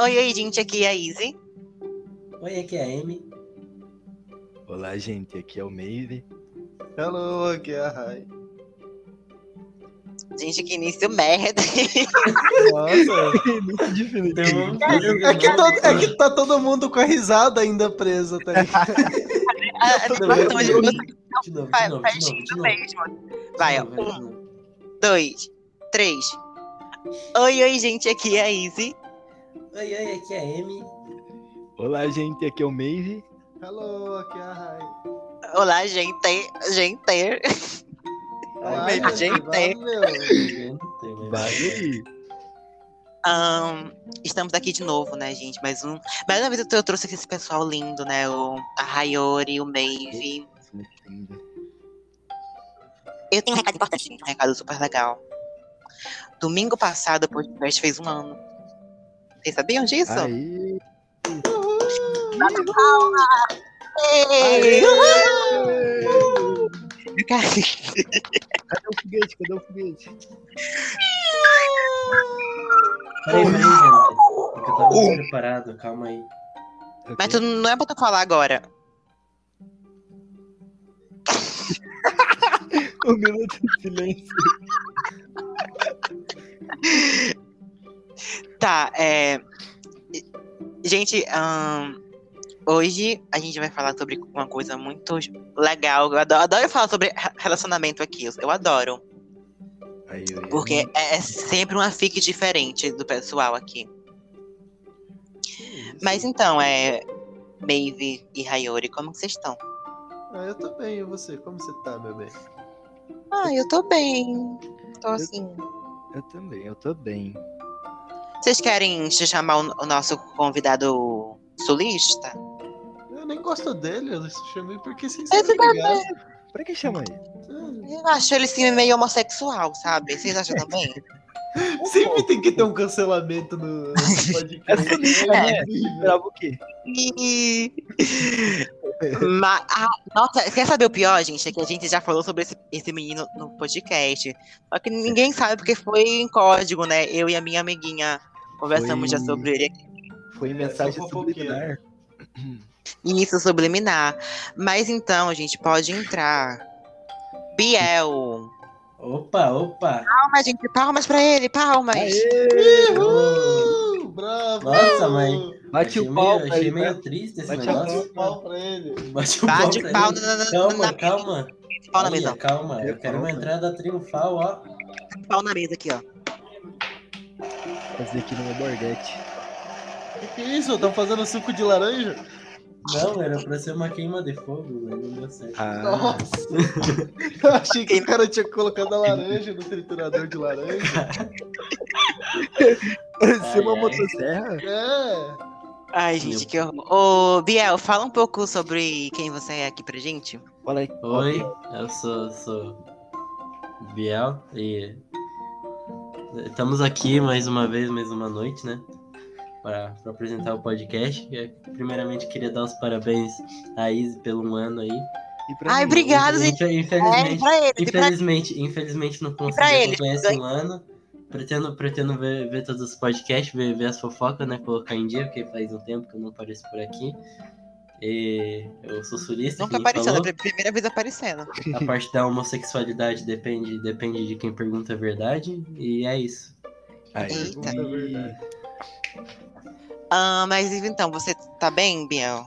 Oi, oi, gente, aqui é a Izzy. Oi, aqui é a Amy. Olá, gente, aqui é o Meire. Hello, aqui é a Rai. Gente, que início merda. Nossa, diferente. Tem um- é que, to- é que tá todo mundo com a risada ainda presa, tá ligado? Ah, De novo, de novo, de novo, mesmo. Vai, ó. Um, dois, três. Oi, oi, gente, aqui é a Izzy. Oi, oi, aqui é a Amy. Olá, gente, aqui é o Meire. Hello, aqui é a Rai. Olá, gente. Gente. Ai, Ai, gente. valeu. Ahn, estamos aqui de novo, né, gente? Mais um. Mais uma vez eu, eu trouxe aqui esse pessoal lindo, né? O, a Rayori, o Maeve. Eu tenho um recado importante, um recado super legal. Domingo passado o podcast fez um ano. Vocês sabiam disso? Aí. Ei! Cara, Cadê o foguete? Cadê o foguete? Peraí, peraí, gente. Eu tava despreparado, calma aí. Mas tu não é pra tu falar agora. Um minuto de silêncio. Tá, é. Gente, ahn, hoje a gente vai falar sobre uma coisa muito legal. Eu adoro, adoro falar sobre re- relacionamento aqui. eu- Eu adoro. Aí, eu ia- Porque é é sempre uma fic diferente do pessoal aqui. Mas então, é. Maeve e Hayori, como vocês estão? Ah, eu tô bem, e você? Como você tá, meu bem? Ah, eu tô bem. Tô assim. Eu também, eu tô bem. Vocês querem te chamar o, nosso convidado sulista? Eu nem gosto dele, eu chamei porque sem Esse ser obrigado. Pra que chama ele? Eu acho ele sim meio homossexual, sabe? Vocês acham também? Sempre tem que ter um cancelamento no no podcast. É, Esperava o quê? E... Ma- ah, nossa, quer saber o pior, gente? É que a gente já falou sobre esse, esse menino no podcast. Só que ninguém sabe porque foi em código, né? Eu e a minha amiguinha conversamos Foi- já sobre ele. Foi mensagem sou fofoqueiro. subliminar. Isso, subliminar. Mas então, a gente pode entrar. Biel. Opa, opa. Palmas, gente. Palmas pra ele, palmas. Uhul, bravo! Nossa, mãe. Bate achei o pau, meio, achei aí, meio né? triste esse Bate negócio. Bate o pau pra ele. Bate o Bate pau. pau pra na. Calma, na, calma. pau na mesa. Calma, eu quero uma entrada triunfal, ó. Pau na mesa aqui, ó. Fazer aqui no meu borguete. Que que é isso? Estão fazendo suco de laranja? Não, era pra ser uma queima de fogo, mas não deu certo. Ah, Nossa! Eu achei que o cara tinha colocado a laranja no triturador de laranja. parecia uma Ai, ai. motosserra. É! Ai, gente, que horror. Ô, Biel, fala um pouco sobre quem você é aqui pra gente. Olha aí. Oi, eu sou, sou Biel e estamos aqui mais uma vez, mais uma noite, né? Para apresentar o podcast. Eu, primeiramente, queria dar os parabéns à Izzy pelo um ano aí. E Ai, mim? obrigada, gente. Infe- É, Infelizmente, pra ele, infelizmente, infelizmente não consegui ele, acompanhar um ano. Pretendo, pretendo ver, ver todos os podcasts, ver, ver as fofocas, né? Colocar em dia, porque faz um tempo que eu não apareço por aqui. E eu sou sulista. Nunca apareceu, falou. né? Primeira vez aparecendo. A parte da homossexualidade depende, depende de quem pergunta a verdade. E é isso. Aí, Eita. É verdade. Ah, mas então, você tá bem, Biel?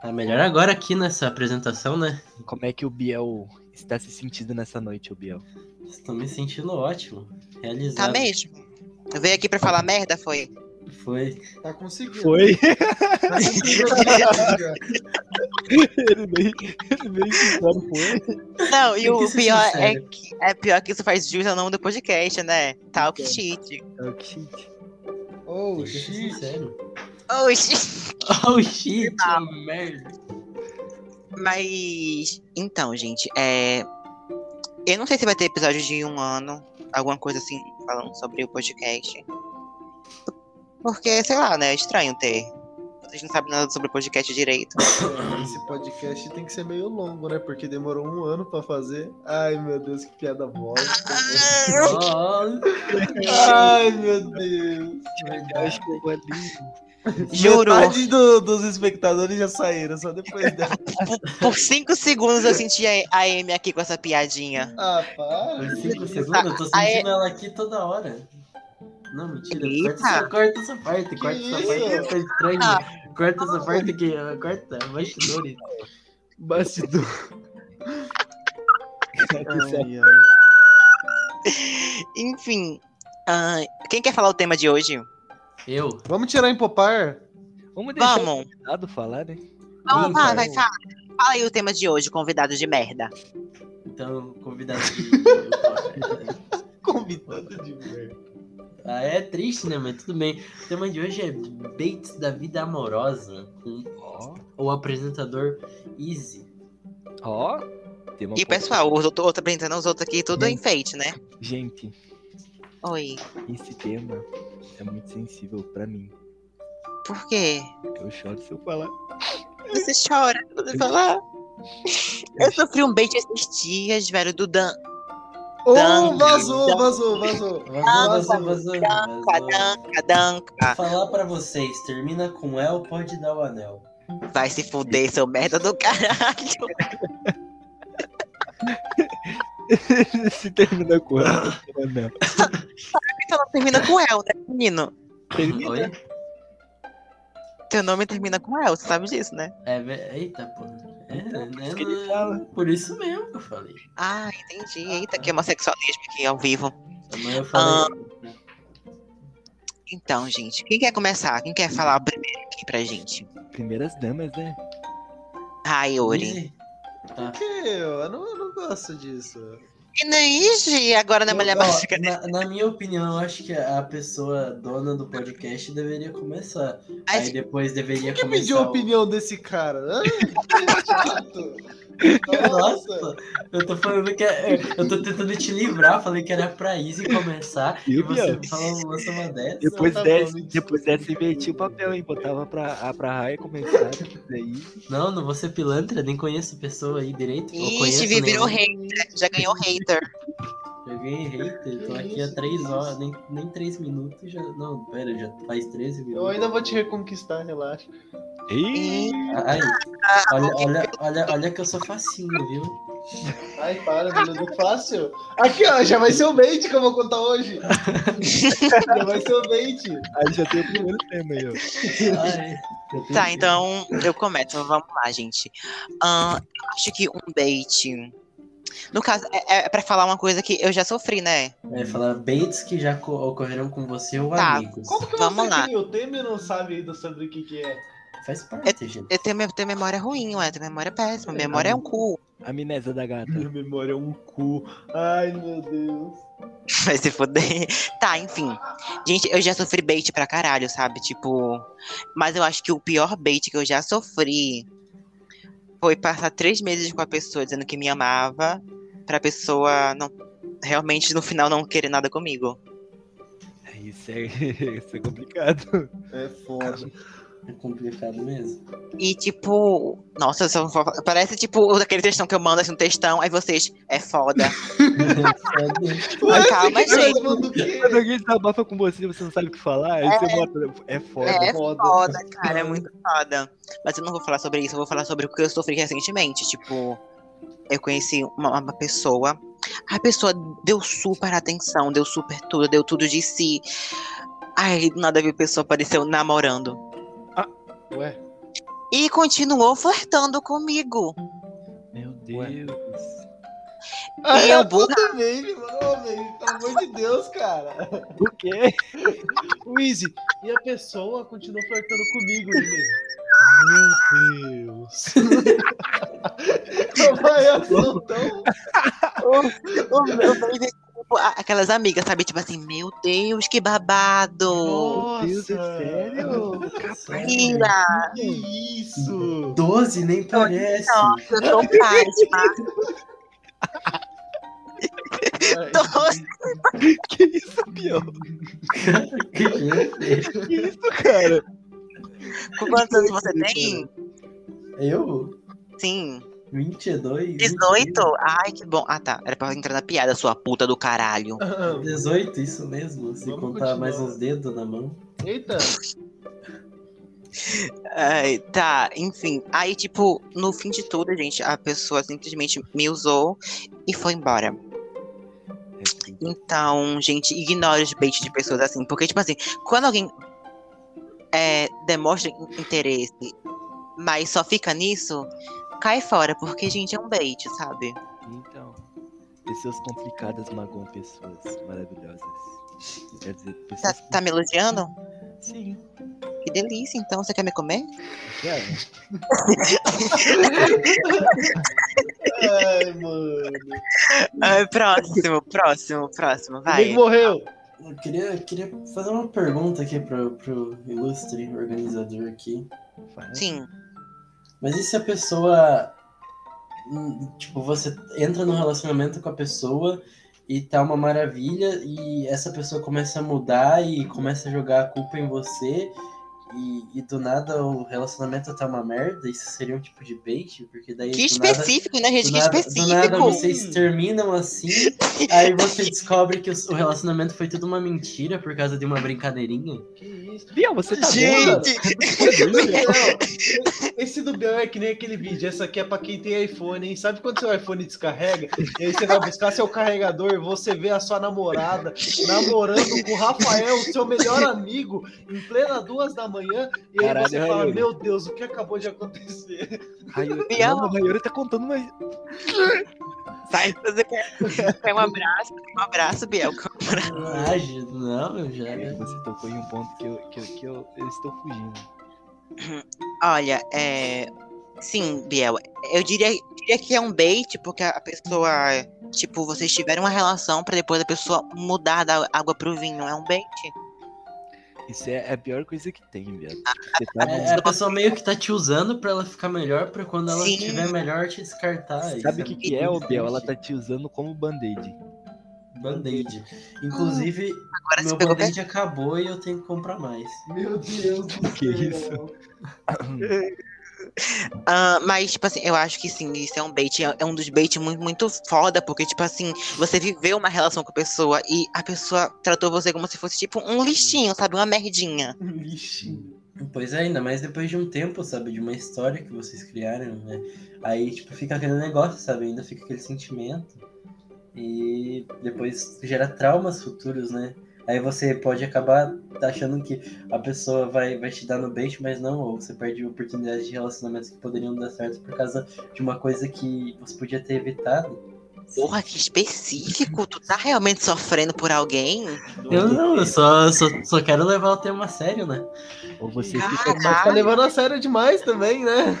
Tá melhor agora aqui nessa apresentação, né? como é que o Biel está se sentindo nessa noite, o Biel? Estou me sentindo ótimo. Realizado. Tá mesmo? Veio aqui pra falar merda, foi? Foi. Tá conseguindo. Foi? Tá conseguindo ele nem, ele sincero foi. Não, e o pior é que é pior que isso faz jus ao nome do podcast, né? Talk shit. Oh, que shit. Oh, Tem que ser shit. sincero. Oxi. Oh shit, merda. Mas então, gente, é eu não sei se vai ter episódio de um ano, alguma coisa assim, falando sobre o podcast. Porque, sei lá, né? É estranho ter vocês não sabem nada sobre o podcast direito. É, esse podcast tem que ser meio longo, né? Porque demorou um ano pra fazer. Ai, meu Deus, que piada bosta. Nossa, Ai, meu Deus. Que eu vou ali. Juro. Metade do- dos espectadores já saíram, só depois dela. Por cinco segundos eu senti a a Amy aqui com essa piadinha. Ah, para. Por cinco segundos, eu tô sentindo ela aqui toda hora. Não, mentira. Corta Eita. essa, corta essa parte, corta essa parte, isso? tá estranho. Corta essa parte ó, corta, bastidores. Bastidor. Ai, ai. Enfim. ah, quem quer falar o tema de hoje? Eu? Vamos tirar em popar? Vamos deixar o Vamos. convidado falar, né? Vamos cara. vai, fala. Fala aí o tema de hoje, convidado de merda. Então, convidado de. Convidado de merda. Ah, é triste, né? Mas tudo bem. O tema de hoje é Bates da vida amorosa com Ó, o apresentador Easy. ó. Tema E pessoal, os outros outro apresentando os outros aqui, tudo Sim. enfeite, né? Gente, Oi. esse tema é muito sensível pra mim. Por quê? Eu choro se eu falar. Você chora quando você falar. Eu sofri um bait esses dias, velho, do Dan. Oh, vazou, vazou, vazou. Vazou, vazou. Danca, danca, danca. Vou falar pra vocês, termina com El, pode dar o anel. Vai se fuder, seu merda do caralho. se termina com ela, não. Então não termina com El, né, menino? Termina. Oi? Teu nome termina com El, você sabe disso, né? É, eita, pô. É, Então, por né, isso que ele não- fala. Por isso mesmo que eu falei. Ah, entendi. Eita, que homossexualismo aqui ao vivo. Eu falei. Então, gente, quem quer começar? Quem quer falar primeiro aqui pra gente? Primeiras damas, né? Ai. Easy. Tá. Que eu? Eu não, eu não gosto disso. E nem Ixi, agora na mulher Ó, mágica, né? na, na minha opinião, eu acho que a pessoa dona do podcast deveria começar. Aí depois deveria Quem começar. pediu a opinião desse cara? Que chato. Nossa. Eu tô falando que é, eu tô tentando te livrar, falei que era pra Easy começar e Eu, você fala, lança uma dessa. Depois tá bom, dessa, me depois dessa inverti o papel, hein? Botava pra, a pra Raia começar, daí. Não, não vou ser pilantra, nem conheço a pessoa aí direito. Ixi, virou hater. Já ganhou hater. Joguei hater, tô aqui há 3 horas, nem, nem 3 minutos já. Não, pera, já faz 13 Eu minutos. ainda vou te reconquistar, relaxa. Ih, Aí, olha, olha, olha, olha que eu sou facinho, viu? Ai, para, menino do fácil. Aqui, ó, já vai ser o bait que eu vou contar hoje. já vai ser o bait. aí já tem o primeiro tema aí, ó. Ai, eu Tá, então eu começo. Vamos lá, gente. Eu acho que um bait. No caso, é, é pra falar uma coisa que eu já sofri, né? Vai falar baits que já co- ocorreram com você ou Tá. amigos. Como que Vamos você lá. tem o tema e não sabe ainda sobre o que, que é? Faz parte, gente. Eu tenho, eu tenho memória ruim, ué. Eu tenho memória péssima. Memória é um cu. Amnésia da gata. Minha memória é um cu. Ai, meu Deus. Vai se foder. Tá, enfim. Gente, eu já sofri bait pra caralho, sabe? Tipo. Mas eu acho que o pior bait que eu já sofri foi passar três meses com a pessoa dizendo que me amava, pra pessoa não. Realmente no final não querer nada comigo. Isso é, isso é complicado. É foda. É complicado mesmo. E tipo, nossa, parece tipo daquele textão que eu mando assim, um textão, aí vocês, é foda. Ué, calma, gente. Quando alguém desabafa com você, você não sabe o que falar, aí você bota. É foda. É Foda. foda, cara, é muito foda. Mas eu não vou falar sobre isso, eu vou falar sobre o que eu sofri recentemente. Tipo, eu conheci uma, uma pessoa, a pessoa deu super atenção, deu super tudo, deu tudo de si. Aí do nada viu a pessoa apareceu namorando. Ué, E continuou flertando comigo. Meu. Deus. Ah, eu é burra. Ô, baby, pelo amor de Deus, cara. O quê? Easy, e a pessoa continuou flertando comigo, Meu Deus. Vai então. O meu tipo, aquelas amigas, sabe? Tipo assim, meu Deus, que babado. Nossa. Deus, é sério? Ira, Que isso? 12 nem parece. nossa, eu tô pasma. Tô- Que isso, gente. Que isso, cara? Quantos anos você tem? Eu? Sim. 22? 18? Ai, que bom. Ah, tá. Era pra entrar na piada, sua puta do caralho. 18, isso mesmo. Se Vamos contar mais continuar. uns dedos na mão. Eita, Ai, tá, enfim. Aí, tipo, no fim de tudo, gente, a pessoa simplesmente me usou e foi embora. Então, gente, ignore os baits de pessoas assim. Porque, tipo assim, quando alguém é, demonstra in- interesse, mas só fica nisso, cai fora. Porque, gente, é um bait, sabe? Então, pessoas complicadas magoam pessoas maravilhosas. Quer dizer, Tá, pessoas. tá me elogiando? Sim. Que delícia, então. Você quer me comer? Quero. ai, mano. Ai, próximo, próximo, próximo. Vai. morreu? Eu queria, queria fazer uma pergunta aqui pro, pro ilustre organizador aqui. Sim. Mas e se a pessoa. hum, Tipo, você entra num relacionamento com a pessoa e tá uma maravilha, e essa pessoa começa a mudar e começa a jogar a culpa em você, e, e do nada o relacionamento tá uma merda, isso seria um tipo de bait? Porque daí. Que do nada- específico, né, gente? Que nada, específico. do nada vocês terminam assim, aí você descobre que o, relacionamento foi tudo uma mentira por causa de uma brincadeirinha. Que isso? Biel, você tá? Gente, Não, esse do Biel é que nem aquele vídeo. Essa aqui é pra quem tem iPhone, hein? Sabe quando seu iPhone descarrega? E aí você vai buscar seu carregador, você vê a sua namorada namorando com o Rafael, seu melhor amigo, em plena duas da manhã. E aí Caralho, você fala. Meu Deus, o que acabou de acontecer? Biel. Não, o Raiori tá contando, mas. sai, você quer, quer um abraço? Um abraço, Biel. Ah, já- não, eu já. Você tocou em um ponto que eu, que eu, que eu, eu estou fugindo. Olha, é. Sim, Biel. Eu diria, diria que é um bait, porque a pessoa. Tipo, vocês tiveram uma relação pra depois a pessoa mudar da água pro vinho. É um bait? Isso é é a pior coisa que tem, viado. Você tá É, a pessoa meio que tá te usando pra ela ficar melhor, pra quando ela Sim. estiver melhor te descartar. Sabe o que, que é, o Biel? Ela tá te usando como band-aid. Band-aid. Inclusive, Agora meu band-aid acabou e eu tenho que comprar mais. Meu Deus do Que céu. isso? Ah, mas, tipo assim, eu acho que sim, isso é um bait. É é um dos baits muito, muito foda, porque, tipo assim, você viveu uma relação com a pessoa e a pessoa tratou você como se fosse, tipo, um lixinho, sabe? Uma merdinha. Um lixinho. Pois é, ainda mais depois de um tempo, sabe? De uma história que vocês criaram, né? Aí, tipo, fica aquele negócio, sabe? Ainda fica aquele sentimento. E depois gera traumas futuros, né? Aí você pode acabar achando que a pessoa vai, vai te dar no bait, mas não, ou você perde oportunidades de relacionamentos que poderiam dar certo por causa de uma coisa que você podia ter evitado. Porra, que específico. Tu tá realmente sofrendo por alguém? Eu não, eu só, só, só quero levar o tema a sério, né? Ou você Caraca. fica. Mas tá levando a sério demais também, né?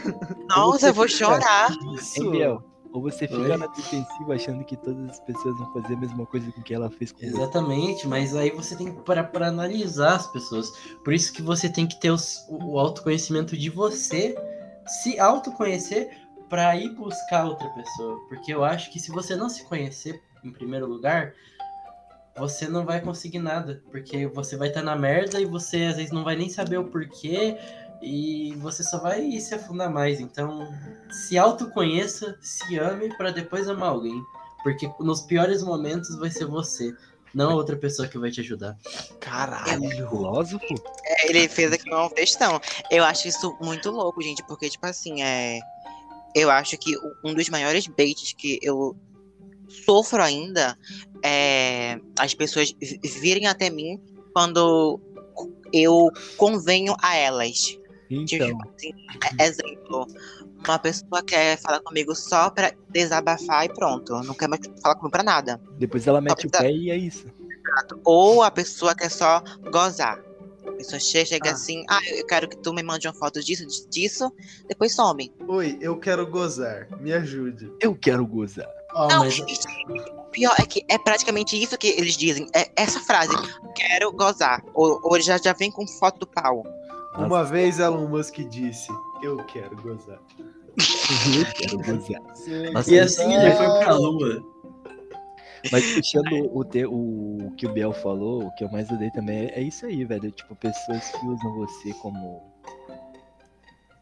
Nossa, eu vou chorar. Hein, Biel? Ou você fica Oi? na defensiva achando que todas as pessoas vão fazer a mesma coisa com que ela fez com você. Exatamente, mas aí você tem que parar para analisar as pessoas. Por isso que você tem que ter os- o, o autoconhecimento de você, se autoconhecer para ir buscar outra pessoa. Porque eu acho que se você não se conhecer em primeiro lugar, você não vai conseguir nada. Porque você vai estar na merda e você às vezes não vai nem saber o porquê. E você só vai se afundar mais. Então, se autoconheça, se ame para depois amar alguém. Porque nos piores momentos vai ser você, não a outra pessoa que vai te ajudar. Caralho, filósofo? É, Ele fez aqui uma questão. Eu acho isso muito louco, gente, porque, tipo assim, é. Eu acho que um dos maiores baits que eu sofro ainda é as pessoas vi- virem até mim quando eu convenho a elas. Então, Tipo assim, é- exemplo, uma pessoa quer falar comigo só pra desabafar e pronto. Não quer mais falar comigo pra nada. depois ela mete o precisa- pé e é isso. Ou a pessoa quer só gozar. A pessoa che- chega Ah. assim, ah, eu quero que tu me mande uma foto disso, disso, depois some. Oi, eu quero gozar. Me ajude. Eu quero gozar. Ó, Não, mas o pior é que é praticamente isso que eles dizem. É essa frase, quero gozar. Ou, ou já, já vem com foto do pau. Nossa. Uma vez Elon Musk disse: Eu quero gozar. Eu quero gozar. Nossa, e assim ele foi pra lua. Mas puxando o, te, o que o Biel falou, o que eu mais odeio também é, é isso aí, velho. Tipo, pessoas que usam você como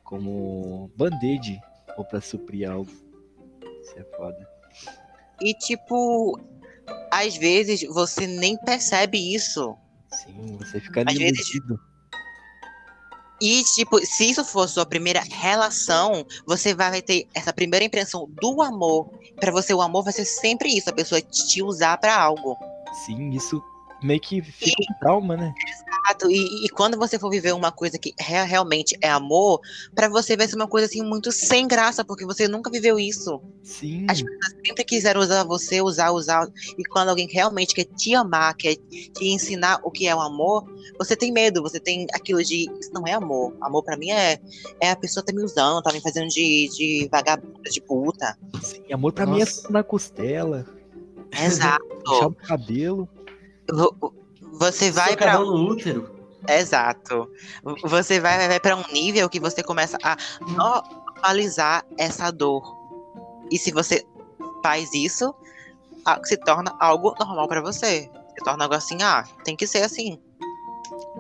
como band-aid ou pra suprir algo. Isso é foda. E, tipo, às vezes você nem percebe isso. Sim, você fica Às vezes-. E, tipo, se isso for sua primeira relação, você vai ter essa primeira impressão do amor. Pra você, o amor vai ser sempre isso, a pessoa te usar pra algo. Sim, isso meio que fica um trauma, né? Exato. E, e quando você for viver uma coisa que rea- realmente é amor, pra você vai ser uma coisa assim muito sem graça, porque você nunca viveu isso. Sim, As pessoas sempre quiseram usar você, usar, usar. E quando alguém realmente quer te amar, quer te ensinar o que é o amor, você tem medo, você tem aquilo de isso não é amor. Amor pra mim é, é a pessoa tá me usando, tá me fazendo de, de vagabunda, de puta. sim, amor pra mim é na costela, Exato. puxar o cabelo. Vo- Você vai pra Socadão no útero. Exato. Você vai, vai para um nível que você começa a normalizar essa dor. E se você faz isso, se torna algo normal pra você. Se torna algo assim, ah, tem que ser assim.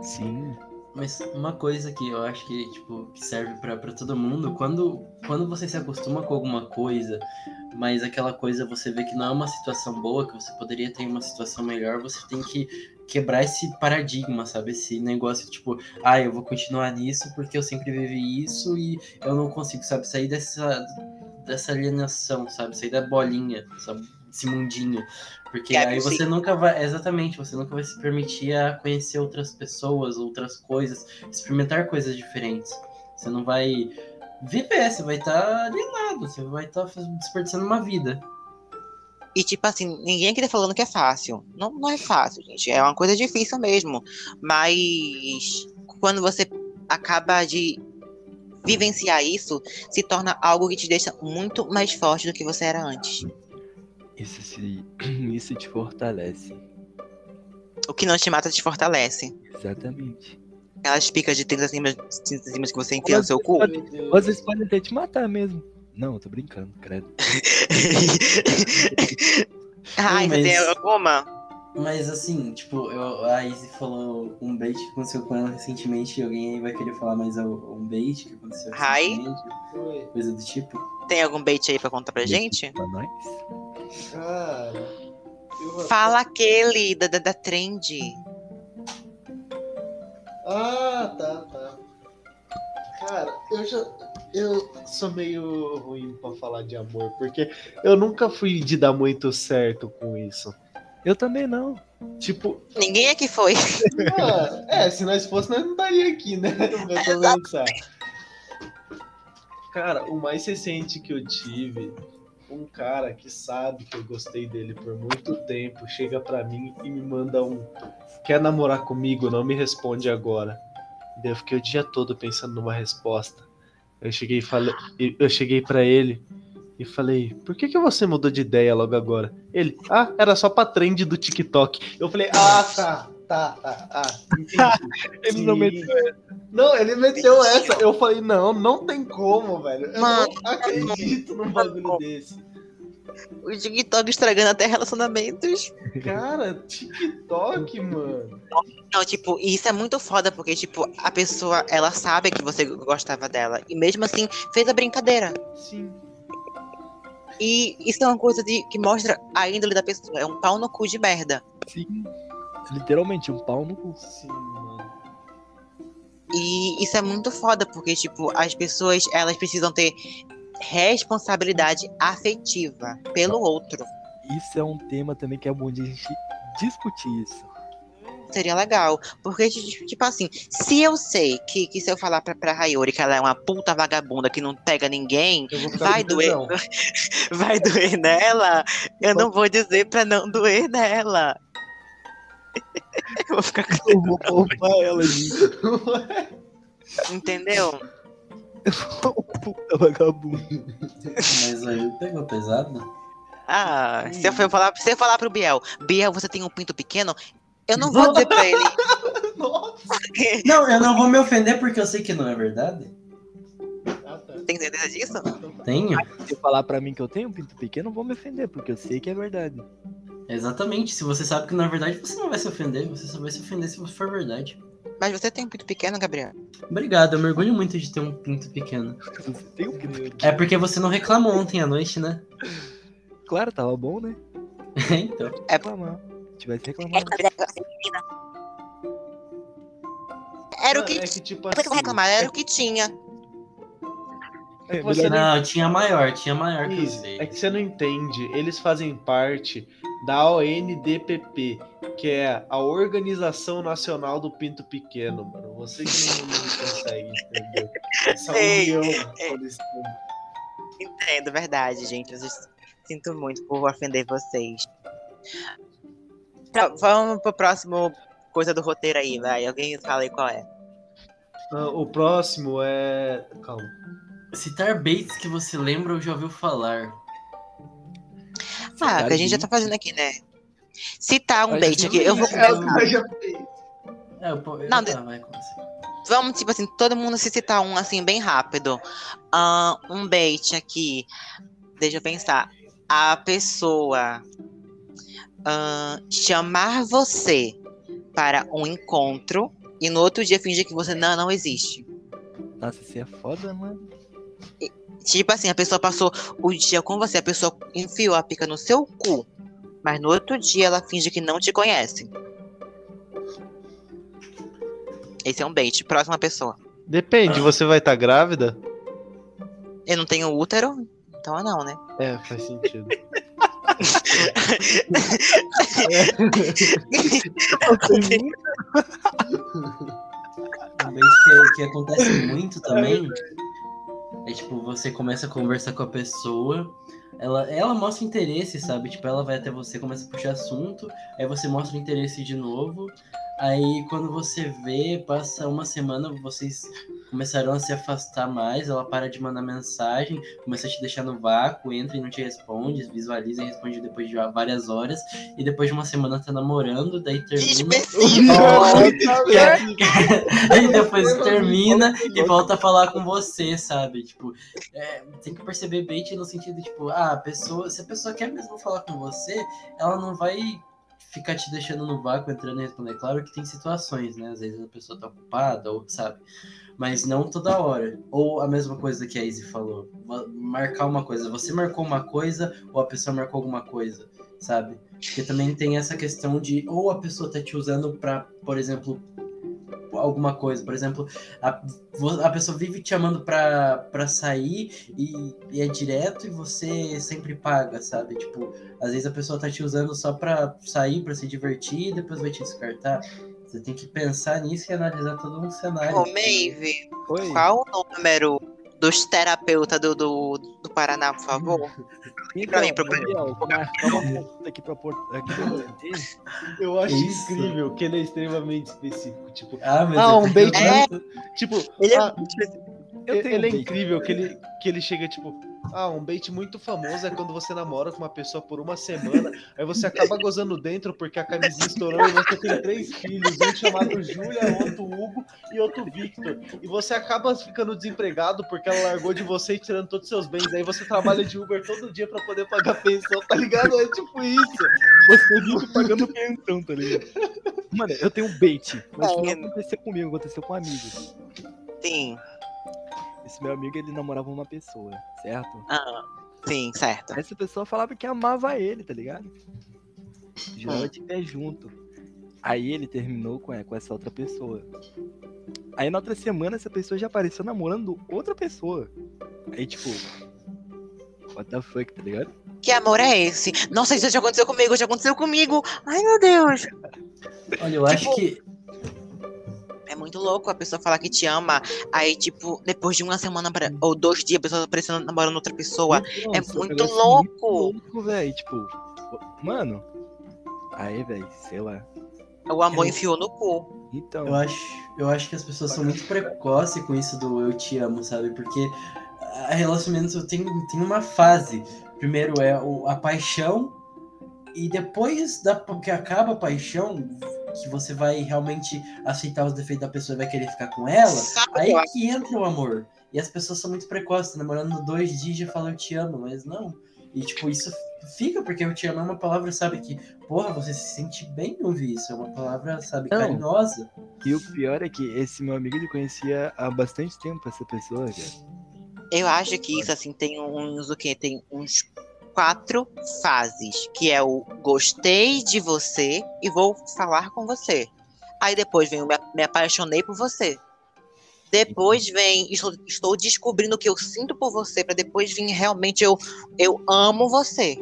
Sim, Mas uma coisa que eu acho que, tipo, que serve pra pra todo mundo, quando, quando você se acostuma com alguma coisa, mas aquela coisa você vê que não é uma situação boa, que você poderia ter uma situação melhor, você tem que quebrar esse paradigma, sabe? Esse negócio, tipo, ah, eu vou continuar nisso porque eu sempre vivi isso e eu não consigo, sabe, sair dessa, dessa alienação, sabe? Sair da bolinha, sabe? Desse mundinho. Porque aí sim. você nunca vai. Exatamente, você nunca vai se permitir a conhecer outras pessoas, outras coisas, experimentar coisas diferentes. Você não vai viver, você vai estar alienado, você vai estar desperdiçando uma vida. E tipo assim, ninguém aqui tá falando que é fácil. Não, não é fácil, gente. É uma coisa difícil mesmo. Mas quando você acaba de vivenciar isso, se torna algo que te deixa muito mais forte do que você era antes. isso, se, isso te fortalece. O que não te mata te fortalece. Exatamente. Aquelas picas de 30 centímetros 30 centímetros que você enfia no seu cu. Às vezes pode até te matar mesmo. Não, eu tô brincando, credo. Ai, você tem mas- alguma? Mas assim, tipo, eu, a Izzy falou um bait que aconteceu com ela recentemente, e alguém aí vai querer falar mais um bait que aconteceu Ai. recentemente, Oi. coisa do tipo. Tem algum bait aí pra contar pra gente? Pra nós? Cara. Fala aquele da, da, da trend. Ah, tá, tá. Cara, eu já. Eu sou meio ruim pra falar de amor, porque eu nunca fui de dar muito certo com isso. Eu também não. Tipo, Ninguém aqui foi. ah, é, se nós fôssemos, nós não estaria aqui, né? Pra pensar. Cara, o mais recente que eu tive, um cara que sabe que eu gostei dele por muito tempo, chega pra mim e me manda um. Quer namorar comigo? Não me responde agora. Daí eu fiquei o dia todo pensando numa resposta. Eu cheguei falei, eu cheguei para ele e falei: "Por que que você mudou de ideia logo agora?" Ele: "Ah, era só pra trend do TikTok." Eu falei: "Ah, tá, tá, tá, ah, entendi." Ele não meteu Não, ele meteu essa. Eu falei: "Não, não tem como, velho. Eu Mano, não acredito num bagulho desse." O TikTok estragando até relacionamentos. Cara, TikTok, mano. Não, tipo, isso é muito foda, porque, tipo, a pessoa, ela sabe que você gostava dela. E mesmo assim, fez a brincadeira. Sim. E isso é uma coisa de, que mostra a índole da pessoa. É um pau no cu de merda. Sim. Literalmente, um pau no cu. Sim, mano. E isso é muito foda, porque, tipo, as pessoas, elas precisam ter responsabilidade afetiva pelo outro. Isso é um tema também que é bom de a gente discutir isso. Seria legal. Porque, ti- tipo assim, se eu sei que, que se eu falar pra, pra Hayori que ela é uma puta vagabunda que não pega ninguém, vai doer, vai doer nela, eu não vou dizer pra não doer nela. Eu vou ficar com... Eu vou poupar ela, gente. Entendeu? Puta vagabundo. Mas aí pegou pesado. Ah, se eu for falar, se eu falar pro Biel, Biel, você tem um pinto pequeno, eu não vou dizer pra ele. Nossa. Não, eu não vou me ofender porque eu sei que não é verdade. Ah. Tem certeza disso? Tenho. Se falar pra mim que eu tenho um pinto pequeno, eu vou me ofender, porque eu sei que é verdade. Exatamente. Se você sabe que não é verdade, você não vai se ofender. Você só vai se ofender se for verdade. Mas você tem um pinto pequeno, Gabriel? Obrigado, eu me orgulho muito de ter um pinto pequeno. Você tem um pneu. É porque você não reclamou ontem à noite, né? Claro, tava bom, né? então. Reclamar. Se tivesse reclamado. Era o que. É que, tipo assim, reclamar? Era o que tinha. É que É, você melhor não Não, tinha maior, tinha maior que Isso, é que você não entende. Eles fazem parte da ONDPP, que é a Organização Nacional do Pinto Pequeno, mano. Você que não, não consegue entender. Essa Sei, união é. Entendo, verdade, gente. Eu sinto muito por ofender vocês. Pra- vamos pro próximo coisa do roteiro aí, vai. Alguém fala aí qual é. Ah, o próximo é. Calma. Citar baits que você lembra ou já ouviu falar. Ah, que a gente já tá fazendo aqui, né? Citar um Mas bait assim, aqui. Eu vou é, começar. É, eu, po- eu, Não, tá, vai com você. Vamos, tipo assim, todo mundo se citar um assim, bem rápido. Ah, um bait aqui. Deixa eu pensar. A pessoa ah, chamar você para um encontro e no outro dia fingir que você não, não existe. Nossa, isso é foda, mano. Tipo assim, a pessoa passou o dia com você, a pessoa enfiou a pica no seu cu, mas no outro dia ela finge que não te conhece. Esse é um bait. Próxima pessoa. Depende, você vai estar grávida? Eu não tenho útero, então não, né? É, faz sentido. Um bait que, que acontece muito também é tipo, você começa a conversar com a pessoa, ela, ela mostra interesse, sabe? Tipo, ela vai até você, começa a puxar assunto, aí você mostra o interesse de novo. Aí quando você vê, passa uma semana, vocês começaram a se afastar mais, ela para de mandar mensagem, começa a te deixar no vácuo, entra e não te responde, visualiza e responde depois de várias horas, e depois de uma semana tá namorando, daí termina. Aí depois termina e volta a falar com você, sabe? Tipo, é, tem que perceber bait no sentido, tipo, ah, a pessoa, se a pessoa quer mesmo falar com você, ela não vai ficar te deixando no vácuo, entrando e respondendo. Claro que tem situações, né? Às vezes a pessoa tá ocupada, ou sabe? Mas não toda hora. Ou a mesma coisa que a Izzy falou. Marcar uma coisa. Você marcou uma coisa, ou a pessoa marcou alguma coisa, sabe? Porque também tem essa questão de ou a pessoa tá te usando pra, por exemplo, alguma coisa. Por exemplo, a, a pessoa vive te chamando pra, pra sair e, e é direto e você sempre paga, sabe? Tipo, às vezes a pessoa tá te usando só pra sair, pra se divertir e depois vai te descartar. Você tem que pensar nisso e analisar todo um cenário. Ô, Maeve, qual o número dos terapeutas do, do, do Paraná, por favor? pra mim, uma consulta aqui pra Porto. Aqui. Eu acho Isso. incrível que ele é extremamente específico. Tipo, Ah, mas Ah, eu um bait. tanto- tipo Ele é ah, Eu ele, tenho ele é um incrível que ele, que ele chega, tipo, ah, um bait muito famoso é quando você namora com uma pessoa por uma semana, aí você acaba gozando dentro porque a camisinha estourou e você tem três filhos, um chamado Júlia, outro Hugo e outro Victor. E você acaba ficando desempregado porque ela largou de você e tirando todos os seus bens. Aí você trabalha de Uber todo dia pra poder pagar pensão, tá ligado? É tipo isso. Você vive pagando pensão, tá ligado? Mano, eu tenho um bait. Mas É. não aconteceu comigo, aconteceu com um amigo. Sim. Esse meu amigo, ele namorava uma pessoa, certo? Ah, sim, certo. Essa pessoa falava que amava ele, tá ligado? Jurava de pé junto. Aí ele terminou com, com essa outra pessoa. Aí na outra semana essa pessoa já apareceu namorando outra pessoa. Aí tipo. What the fuck, tá ligado? Que amor é esse? Nossa, isso já aconteceu comigo, já aconteceu comigo. Ai, meu Deus. Olha, eu acho Tipo, que. É muito louco a pessoa falar que te ama. Aí, tipo, depois de uma semana pra- ou dois dias, a pessoa tá aparecendo namorando outra pessoa. Então, é um muito louco. louco, velho. Tipo, mano. Aí, velho, sei lá. O amor Eu- enfiou no cu. Então. Eu acho, eu acho que as pessoas são muito precoces com isso do eu te amo, sabe? Porque a relacionamento tem, tem uma fase. Primeiro é o- a paixão, e depois da, que acaba a paixão, que você vai realmente aceitar os defeitos da pessoa e vai querer ficar com ela, Sabe aí acho? que entra o amor. E as pessoas são muito precoces, tá namorando dois dias e já falam eu te amo, mas não. E, tipo, isso fica, porque eu te amo é uma palavra, sabe, que, porra, você se sente bem em ouvir isso. É uma palavra, sabe, Não. carinhosa. E o pior é que esse meu amigo ele conhecia há bastante tempo essa pessoa, cara. Eu acho que isso, assim, tem uns, o quê? Tem uns quatro fases, que é o gostei de você e vou falar com você. Aí depois vem o me, apaixonei por você. Depois vem estou, estou descobrindo o que eu sinto por você, pra depois vir realmente eu, eu amo você.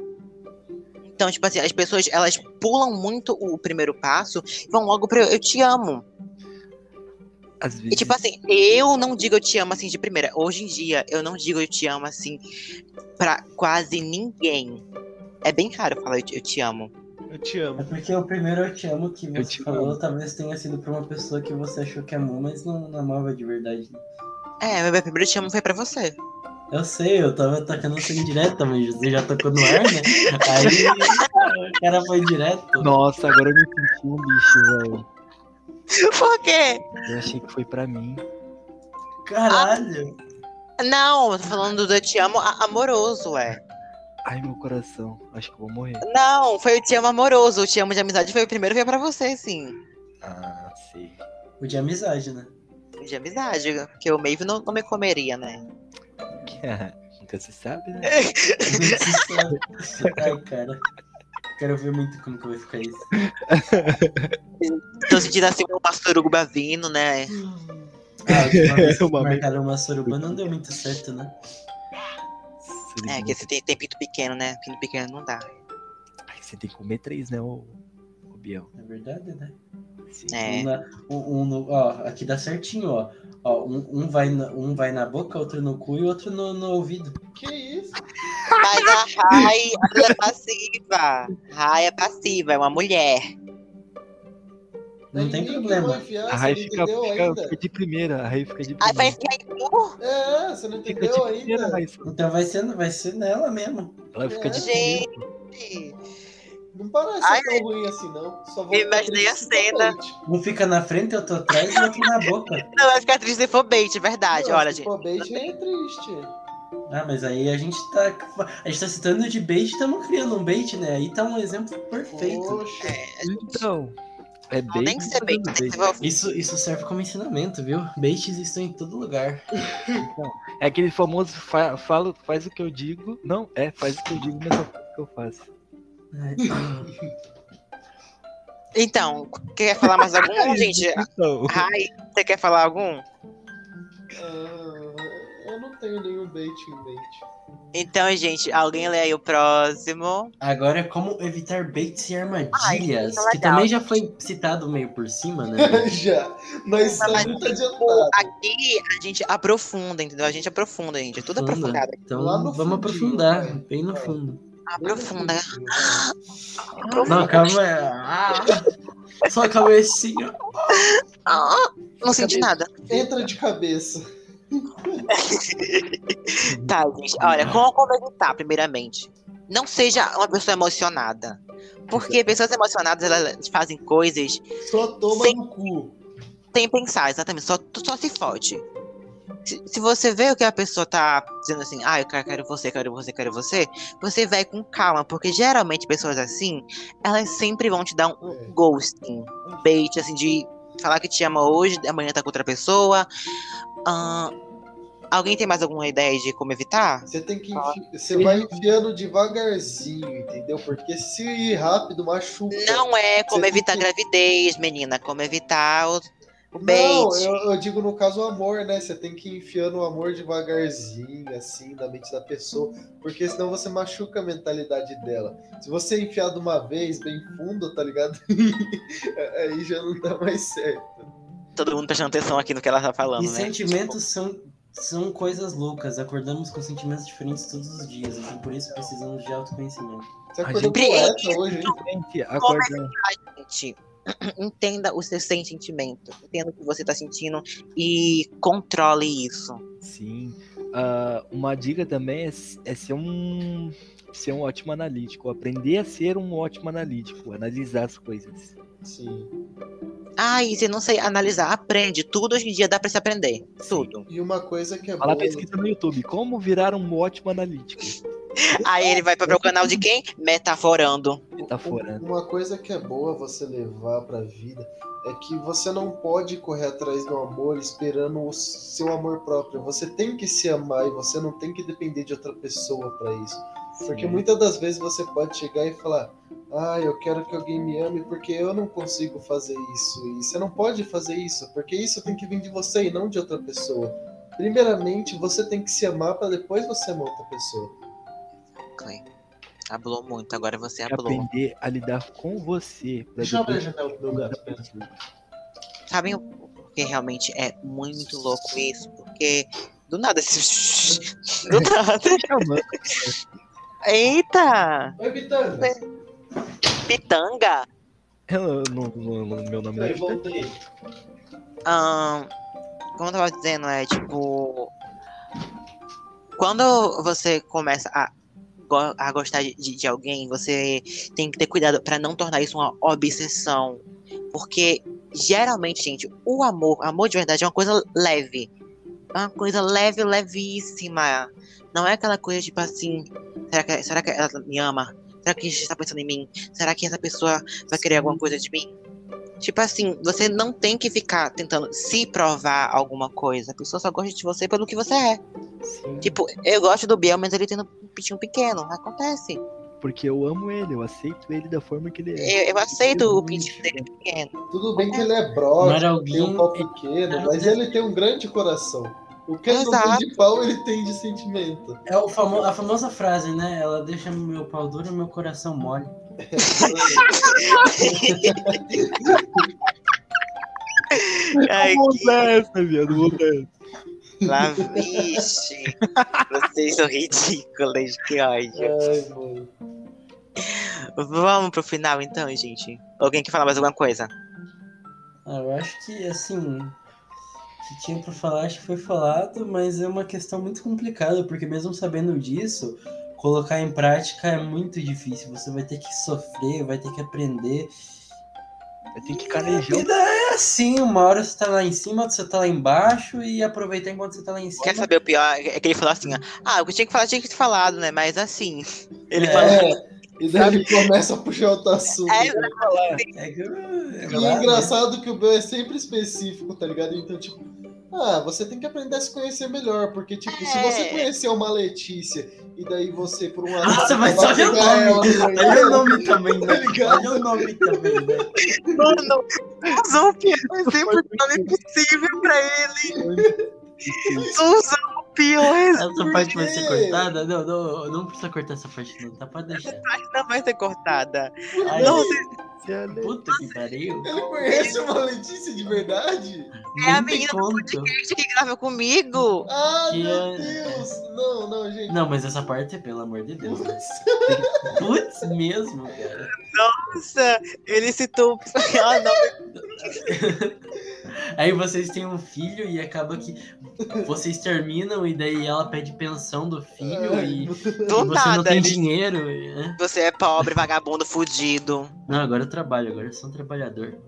Então, tipo assim, as pessoas, elas pulam muito o primeiro passo e vão logo eu, eu te amo. Às vezes. E tipo assim, eu não digo eu te amo assim de primeira. Hoje em dia, eu não digo eu te amo assim pra quase ninguém. É bem raro falar eu te, eu te amo. Eu te É amo. porque o primeiro eu te amo que Eu você falou, amo. talvez tenha sido pra uma pessoa que você achou que amou, mas não, não amava de verdade. É, meu primeiro te amo foi pra você. Eu sei, eu tava atacando sem direta, mas você já tocou no ar, né? Aí o cara foi direto. Nossa, agora eu me senti um bicho, velho. Por quê? Eu achei que foi pra mim. Caralho! Não, eu tô falando do eu te amo amoroso, é. Ai, meu coração. Acho que eu vou morrer. Não, foi o te amo amoroso. O te amo de amizade foi o primeiro, veio pra você, sim. Ah, sei. O de amizade, né? De amizade, porque o Maeve não, não me comeria, né? Nunca se sabe, né? Ai, cara. Quero ver muito como que vai ficar isso. Tô sentindo assim uma suruba vindo, né? Ah, a última vez que Uma marcaram uma suruba não deu muito certo, né? É, que você tem, tem pinto pequeno, né? Pinto pequeno não dá. Ai, você tem que comer três, né, ô, ô Biel? É verdade, né? Sim. É. Um, na- um- um no- ó, aqui dá certinho, ó. Ó, um, um vai na, um vai na boca, outro no cu e outro no, no ouvido. Que isso? Mas a Rai, é passiva. Rai é passiva, é uma mulher. Não tem problema. enfiar, A Rai fica, entendeu fica, fica de primeira. A Rai fica de Aí vai primeira. enfiar em tu. É, você não entendeu de primeira, ainda. Raíssa. Então vai ser, vai ser nela mesmo. Ela fica de Gente. Não parece Ai, tão ruim assim, não. Só vou eu imaginei a cena. bait. Um fica na frente, outro atrás e outro na boca. Não, vai ficar triste se for bait, verdade. Não, Olha, se gente. for bait é triste. Ah, mas aí a gente tá. A gente tá citando de bait e estamos criando um bait, né? Aí tá um exemplo perfeito. Poxa. Então, é Não, bem. nem ser bait, tem que ser Isso, isso serve como ensinamento, viu? Baits estão em todo lugar. É aquele famoso fa falo, faz o que eu digo. Não, é, faz o que eu digo, mas não faz o que eu faço. Então, quer falar mais algum, gente? Então, Rai, você quer falar algum? Ah, eu não tenho nenhum bait em mente. Então, gente, alguém lê aí o próximo. Agora, como evitar baits e armadilhas, Ai, é que também já foi citado meio por cima, né? Já, mas tá muito adiantado. aqui a gente aprofunda, entendeu? A gente aprofunda, gente. É tudo Aprofunda. aprofundado. Então vamos fundinho, aprofundar, né? bem no É. fundo. Aprofunda. Não, calma. Ah, só a cabecinha. Ah, não senti nada. Entra de cabeça. Tá, gente. Olha, como, como evitar, primeiramente? Não seja uma pessoa emocionada. Porque pessoas emocionadas, elas fazem coisas Só toma Sem- no cu. sem pensar, exatamente. Só, só se fode. Se, se você vê o que a pessoa tá dizendo assim, ah, eu quero, quero você, quero você, quero você, você vai com calma, porque geralmente pessoas assim, elas sempre vão te dar um, É. um ghosting, um bait, assim, de falar que te ama hoje, amanhã tá com outra pessoa. Ahn, alguém tem mais alguma ideia de como evitar? Você tem que enfi... Você vai enfiando devagarzinho, entendeu? Porque se ir rápido, machuca. Não é como Você evitar tem gravidez, menina, como evitar Não, eu, eu digo no caso o amor, né? Você tem que ir enfiando o amor devagarzinho, assim, na mente da pessoa, porque senão você machuca a mentalidade dela. Se você enfiar de uma vez bem fundo, tá ligado? Aí já não dá mais certo. Todo mundo prestando atenção aqui no que ela tá falando, E né? sentimentos são, são coisas loucas. Acordamos com sentimentos diferentes todos os dias. Então por isso precisamos de autoconhecimento. Você A acordou gente- poeta hoje, hein? gente, acorda. entenda o seu sentimento, entenda o que você tá sentindo e controle isso. Sim. Ah, uma dica também é, é ser um ser um ótimo analítico, aprender a ser um ótimo analítico, analisar as coisas. Sim. Ah, e você não sei analisar, aprende. Tudo hoje em dia dá pra se aprender. Tudo. E uma coisa que é Fala boa. pesquisa no YouTube, como virar um ótimo analítico. Aí ele vai para o canal de quem? Metaforando. Metaforando. Uma coisa que é boa você levar pra vida é que você não pode correr atrás do amor esperando o seu amor próprio. Você tem que se amar e você não tem que depender de outra pessoa pra isso. Porque Sim. muitas das vezes você pode chegar e falar: Ah, eu quero que alguém me ame porque eu não consigo fazer isso. E você não pode fazer isso, porque isso tem que vir de você e não de outra pessoa. Primeiramente, você tem que se amar para depois você amar outra pessoa. Clay. Hablou muito, agora você É hablou. aprender a lidar com você. pra Deixa eu abrir a janela do meu gato. Sabem o que realmente é muito louco isso? Porque do nada esse. Do nada. Eita! Oi, Vitanga. Pitanga! Eu não- não- não- meu nome não Aí, é voltei. Como eu tava dizendo, é tipo. Quando você começa a, go- a gostar de, de- de alguém, você tem que ter cuidado pra não tornar isso uma obsessão. Porque geralmente, gente, o amor, amor de verdade é uma coisa leve. É uma coisa leve, levíssima. Não é aquela coisa tipo assim. Será que, será que ela me ama? Será que está pensando em mim? Será que essa pessoa vai querer alguma coisa de mim? Tipo assim, você não tem que ficar tentando se provar alguma coisa. A pessoa só gosta de você pelo que você é. Sim, Tipo, eu gosto do Biel, mas ele tem um pitinho pequeno. Acontece. porque eu amo ele, eu aceito ele da forma que ele é. Eu, eu aceito o pitinho dele pequeno. Tudo bem que ele é brother, tem um pau pequeno, mas ele tem um grande coração. O que Exato. de pau, ele tem de sentimento. É o famo- a famosa frase, né? Ela deixa meu pau duro e meu coração mole. Ai, Vou que essa, viado, essa. lá, vixe. Vocês são ridículos, que ódio. Ai. Vamos pro final então, gente. Alguém quer falar mais alguma coisa? Ah, eu acho que, assim, que tinha pra falar, acho que foi falado, mas é uma questão muito complicada, porque mesmo sabendo disso, colocar em prática é muito difícil. Você vai ter que sofrer, vai ter que aprender. Eu tenho que A canejar vida é assim, uma hora você tá lá em cima, outra você tá lá embaixo, e aproveitar enquanto você tá lá em cima. Quer saber o pior? É que ele falou assim, ó, ah, o que tinha que falar tinha que ter falado, né? Mas assim, ele É. falou. É, e daí ele começa a puxar outro assunto. É, É é claro, é né? engraçado que o Bel é sempre específico, tá ligado? Então, tipo, ah, você tem que aprender a se conhecer melhor, porque, tipo, se É. você conhecer uma Letícia e daí você, por um Nossa, acaso, mas vai olha o nome! no Olha o nome também, Tá né? ligado? Olha o nome também, né? Mano, usou o pior é sempre o nome possível pra ele. O pior Essa parte vai ser cortada? Não, não, não precisa cortar essa parte não, tá? Pode deixar. não vai ser cortada. Ai, Não, essa. puta que pariu. Ele conhece uma Letícia de verdade? É a menina tem conto. Gente que grava comigo. Ah, Que meu é- Deus! Não, não, gente. Não, mas essa parte, pelo amor de Deus, né? Putz, mesmo, cara. Nossa, ele citou. Ah, não. Aí vocês têm um filho e acaba que vocês terminam e daí ela pede pensão do filho e, e Do você não nada. tem ele- dinheiro. né? Você é pobre, vagabundo, fudido. Não, agora eu trabalho, agora eu sou um trabalhador.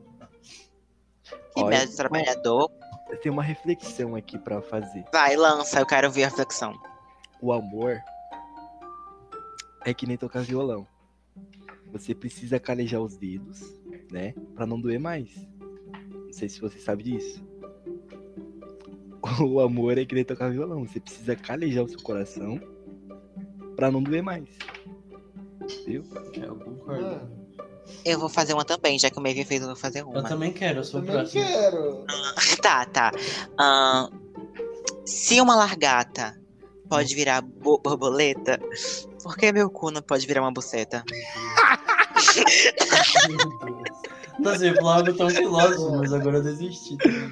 Que Olha, merda trabalhador. Eu tenho uma reflexão aqui pra fazer. Vai, lança, eu quero ver a reflexão. O amor é que nem tocar violão. Você precisa calejar os dedos, né? Pra não doer mais. Não sei se você sabe disso. O amor é que nem tocar violão. Você precisa calejar o seu coração pra não doer mais. Viu? Eu concordo. Mano, Eu vou fazer uma também, já que o Mevi fez, eu vou fazer Eu uma. também quero, eu sou o também próximo. quero. Tá, tá. Ahn, se uma largata pode virar bo- borboleta, por que meu cu não pode virar uma buceta? Nossa, eu ia falar algo tão filósofo, mas agora eu desisti. também.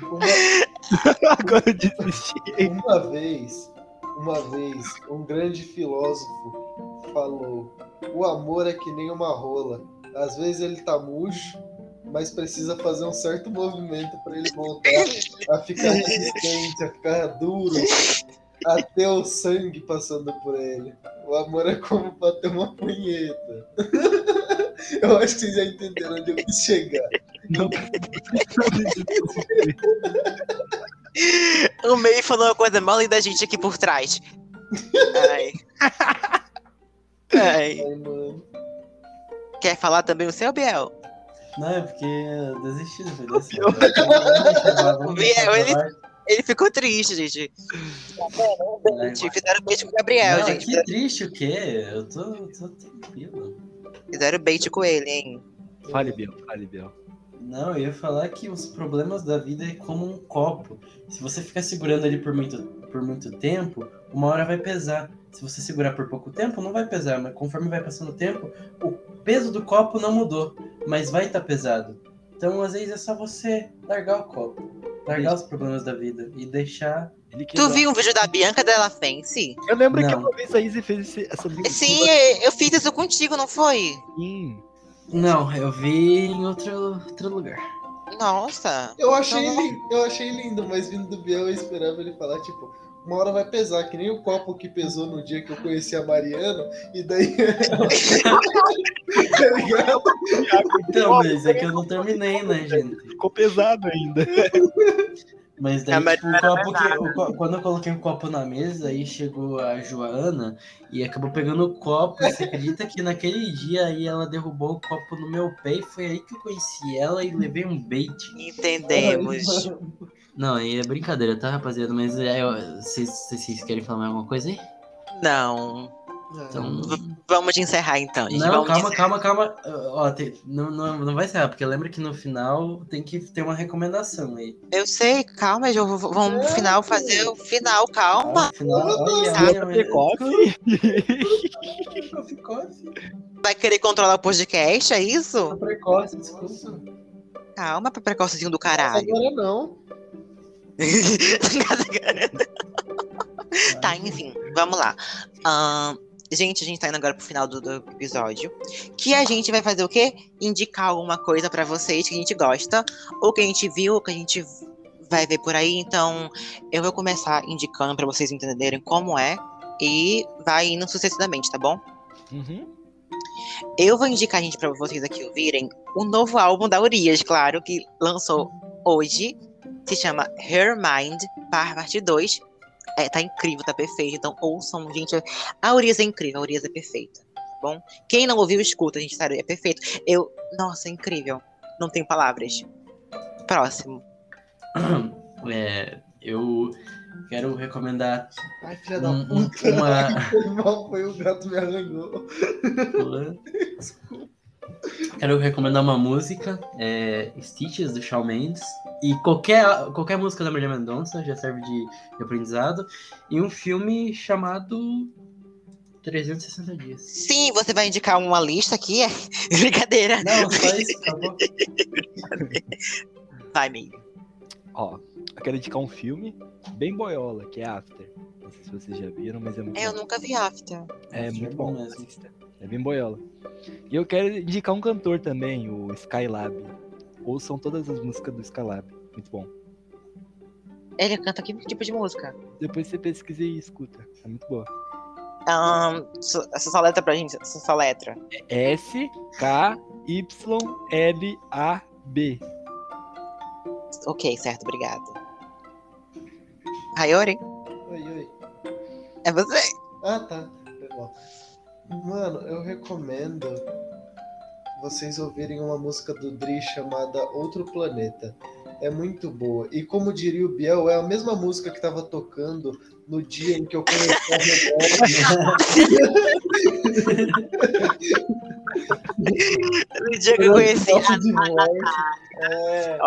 Agora eu desisti. Uma vez, uma vez, um grande filósofo falou: o amor é que nem uma rola. Às vezes ele tá murcho, mas precisa fazer um certo movimento para ele voltar a ficar resistente, a ficar duro, a ter o sangue passando por ele. O amor é como bater uma punheta. Eu acho que vocês já entenderam onde eu quis chegar. Não O Mevi falou uma coisa mal linda da gente aqui por trás. Ai. Ai, Ai, mano. Quer falar também o seu, Biel? Não, é porque eu desisti depois dessa. O Biel, ele- Ele ficou triste, gente. Gente, Fizeram bait com o Gabriel, Não, gente. que triste o quê? Eu tô, tô tranquilo. Fizeram bait com ele, hein? Fale, Biel, fale, Biel. Não, eu ia falar que os problemas da vida é como um copo. Se você ficar segurando ele por muito, por muito tempo, uma hora vai pesar. Se você segurar por pouco tempo, não vai pesar, mas conforme vai passando o tempo, o peso do copo não mudou, mas vai estar pesado. Então, às vezes, é só você largar o copo, largar os problemas da vida e deixar. Ele Tu viu um vídeo da Bianca Della Fence? Eu lembro que Não. uma vez a Izzy fez esse- essa. Sim, eu fiz isso contigo, não foi? Sim. Não, eu vi em outro, outro lugar. Nossa. Eu achei, Então- lindo, eu achei lindo, mas vindo do Biel eu esperava ele falar, tipo, uma hora vai pesar, que nem o copo que pesou no dia que eu conheci a Mariana, e daí. tá ligado? Então, mas é que eu não terminei, né, gente? Ficou pesado ainda. Mas daí, tipo, o copo que, o co- quando eu coloquei o copo na mesa, aí chegou a Joana e acabou pegando o copo. Você acredita que naquele dia aí ela derrubou o copo no meu pé e foi aí que eu conheci ela e levei um bait. Entendemos. Não, aí é brincadeira, tá, rapaziada? Mas é, vocês querem falar mais alguma coisa aí? Não. Então. Vamos encerrar então, gente. Não, Vamos calma, encerrar. calma, calma. Ó, tem- não, não, não vai ser, porque lembra que no final tem que ter uma recomendação aí. Eu sei, calma, eu vou- vamos no final fazer o final, calma. Final, olha, olha, olha. Vai querer controlar o podcast, é isso? Precoce, desculpa. Calma, precocezinho do caralho. Agora não. Tá, enfim, vamos lá. Ahn, gente, a gente tá indo agora pro final do, do episódio. Que a gente vai fazer o quê? Indicar alguma coisa pra vocês que a gente gosta, ou que a gente viu, ou que a gente vai ver por aí. Então, eu vou começar indicando pra vocês entenderem como é. E vai indo sucessivamente, tá bom? Uhum. Eu vou indicar, gente, pra vocês aqui ouvirem o novo álbum da Urias, claro, que lançou hoje. Se chama Her Mind, parte 2. É, tá incrível, tá perfeito. Então ouçam, gente. A Urias é incrível, a Urias é perfeita. Tá bom? Quem não ouviu, escuta, gente, sério, é perfeito. Eu. Nossa, é incrível. Não tenho palavras. Próximo. É, eu quero recomendar Ai, filha da um- puta. uma. Foi mal, foi o gato me arranhou. Quero recomendar uma música, é, Stitches, do Shawn Mendes. E qualquer, qualquer música da Maria Mendonça já serve de, de aprendizado. E um filme chamado 360 Dias. Sim, você vai indicar uma lista aqui? É brincadeira. Não, só isso, acabou. Vai, amigo. Ó, eu quero indicar um filme bem boiola, que é After. Não sei se vocês já viram, mas é muito Eu bom. nunca vi After. É É muito bom bom. É bem boiola. E eu quero indicar um cantor também, o Skylab. Ouçam todas as músicas do Skylab. Muito bom. Ele canta que tipo de música? Depois você pesquisa e escuta. É muito boa. So- essa só letra pra gente, essa só letra. S-K-Y-L-A-B. Ok, certo, obrigado. Rayori, Oi, oi. é você. Ah, tá. Foi mal. Mano, eu recomendo vocês ouvirem uma música do Dri chamada Outro Planeta. É muito boa. E como diria o Biel, é a mesma música que tava tocando no dia em que eu conheci a No dia que eu conheci a morte. É,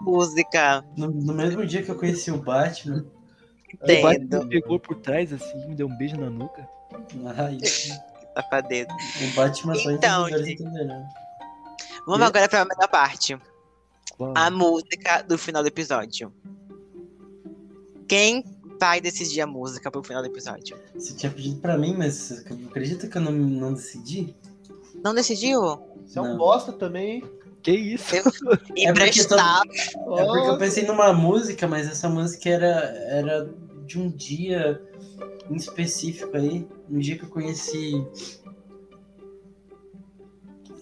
música, No, no mesmo dia que eu conheci o Batman. O Batman entendo. pegou por trás assim, me deu um beijo na nuca. Ai, Safadeza. o Batman só Então, gente. entenderão. Vamos agora pra melhor parte. Uau. A música do final do episódio. Quem vai decidir a música pro final do episódio? Você tinha pedido pra mim, mas acredita que eu não, não decidi? Não decidiu? Você é um bosta também, hein? Que isso? É porque Emprestar. É porque eu Nossa. pensei numa música, mas essa música era, era de um dia em específico aí. Um dia que eu conheci.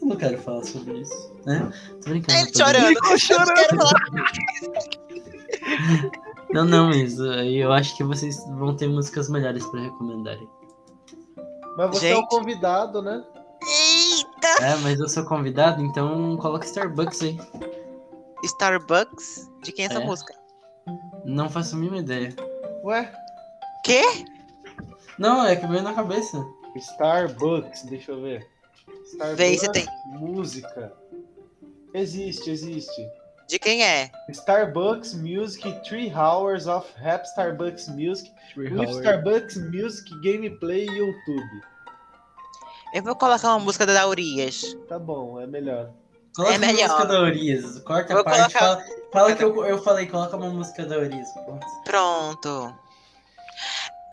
Eu não quero falar sobre isso, né? Tô brincando. Ele tô brincando. chorando. Ficou chorando. Eu quero falar. Não, não, mas aí eu acho que vocês vão ter músicas melhores pra recomendarem. Mas você é o Gente. convidado, né? Eita! É, mas eu sou convidado, então coloca Starbucks aí. Starbucks? De quem é essa É. música? Não faço a mínima ideia. Ué? Quê? Não, é que veio na cabeça. Starbucks, deixa eu ver. Starbucks, Vê aí se tem. música. Existe, existe. De quem é? Starbucks Music, 3 Hours of Rap Starbucks Music, with. Starbucks Music Gameplay YouTube. Eu vou colocar uma música da Urias. Tá bom, é melhor. Coloca É melhor. uma música da Urias. Corta Vou a parte. colocar- Fala, fala que eu, eu falei, coloca uma música da Urias. Pronto.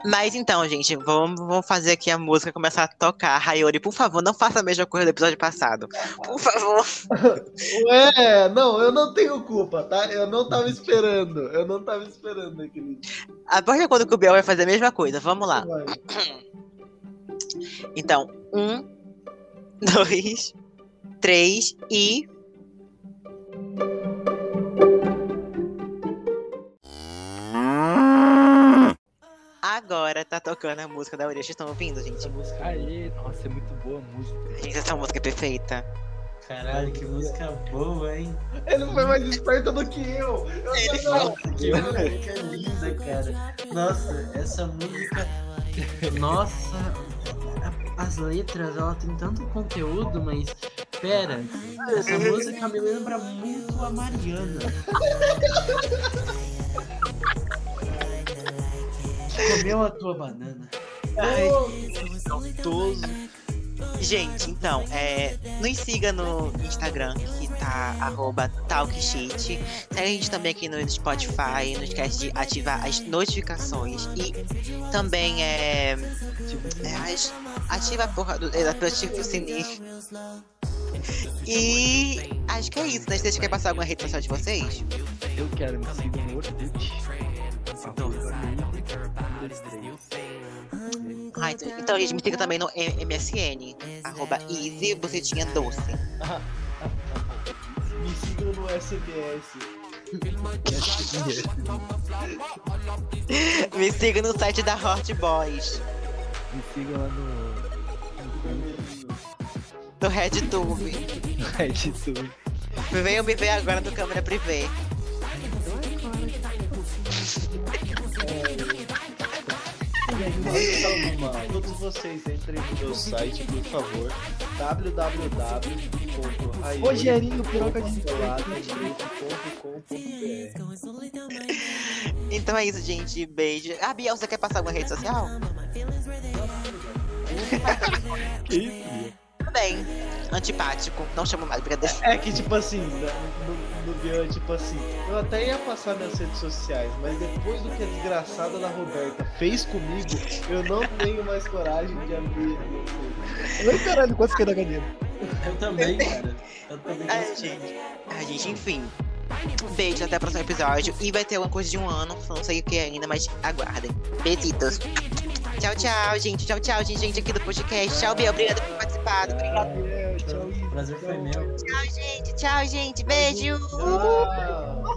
Mas então, gente, vamos, vamos fazer aqui a música começar a tocar. Rayori, por favor, não faça a mesma coisa do episódio passado. Por favor. Ué, não, eu não tenho culpa, tá? Eu não tava esperando. Eu não tava esperando aquele. A partir de quando que o Biel vai fazer a mesma coisa. Vamos lá. Vai. Então, um, dois, três e. tocando a música da Urias. Vocês estão ouvindo, gente? Essa música aí, nossa, é muito boa a música. Gente, essa música é perfeita. Caralho, que música boa, hein? Ele foi mais esperto do que eu. Eu Ele. Nossa, que música linda, cara. Nossa, essa música. Nossa, as letras, ela tem tanto conteúdo, mas. Pera, essa música me lembra muito a Mariana. Comeu a tua banana. Gostoso. Gente, então, é, nos siga no Instagram, que tá arroba talkshit. Segue a gente também aqui no Spotify, não esquece de ativar as notificações. E também é. é, as- ativa a porra do. é, ativa o sininho. E acho que é isso, né? Vocês querem passar alguma rede social de vocês? Eu quero me seguir no Orkut. Arroba Ah, então, então, gente, me siga também no MSN, arroba easy, bucetinha doce. Me sigam no SMS. Me siga no site da Hot Boys, Me siga lá no. do RedTube. no RedTube. Venham me ver agora no câmera privê. Todos vocês entrem no meu site, por favor. www.raiolacoladedireito.com.br Rogerinho, piroca de Então é isso, gente. Beijo. Ah, Biel, você quer passar alguma rede social? Que isso? Tudo bem. Antipático. Não chamo mais, brincadeira. É que, tipo assim, no, no Bian, tipo assim, eu até ia passar minhas redes sociais, mas depois do que a desgraçada da Roberta fez comigo, eu não tenho mais coragem de abrir. Ai, caralho, quase caiu da cadeira. Eu também, cara. Eu também. Ai, gente. Ai, gente, enfim. Beijo, até o próximo episódio. E vai ter uma coisa de um ano, não sei o que ainda, mas aguardem. Beijitos. Tchau, tchau, gente. Tchau, tchau, gente, gente aqui do podcast. Tchau, Biel. Obrigada por ter participado. Obrigada. Tchau. O prazer foi meu. Tchau, gente. Tchau, gente. Beijo. Tchau.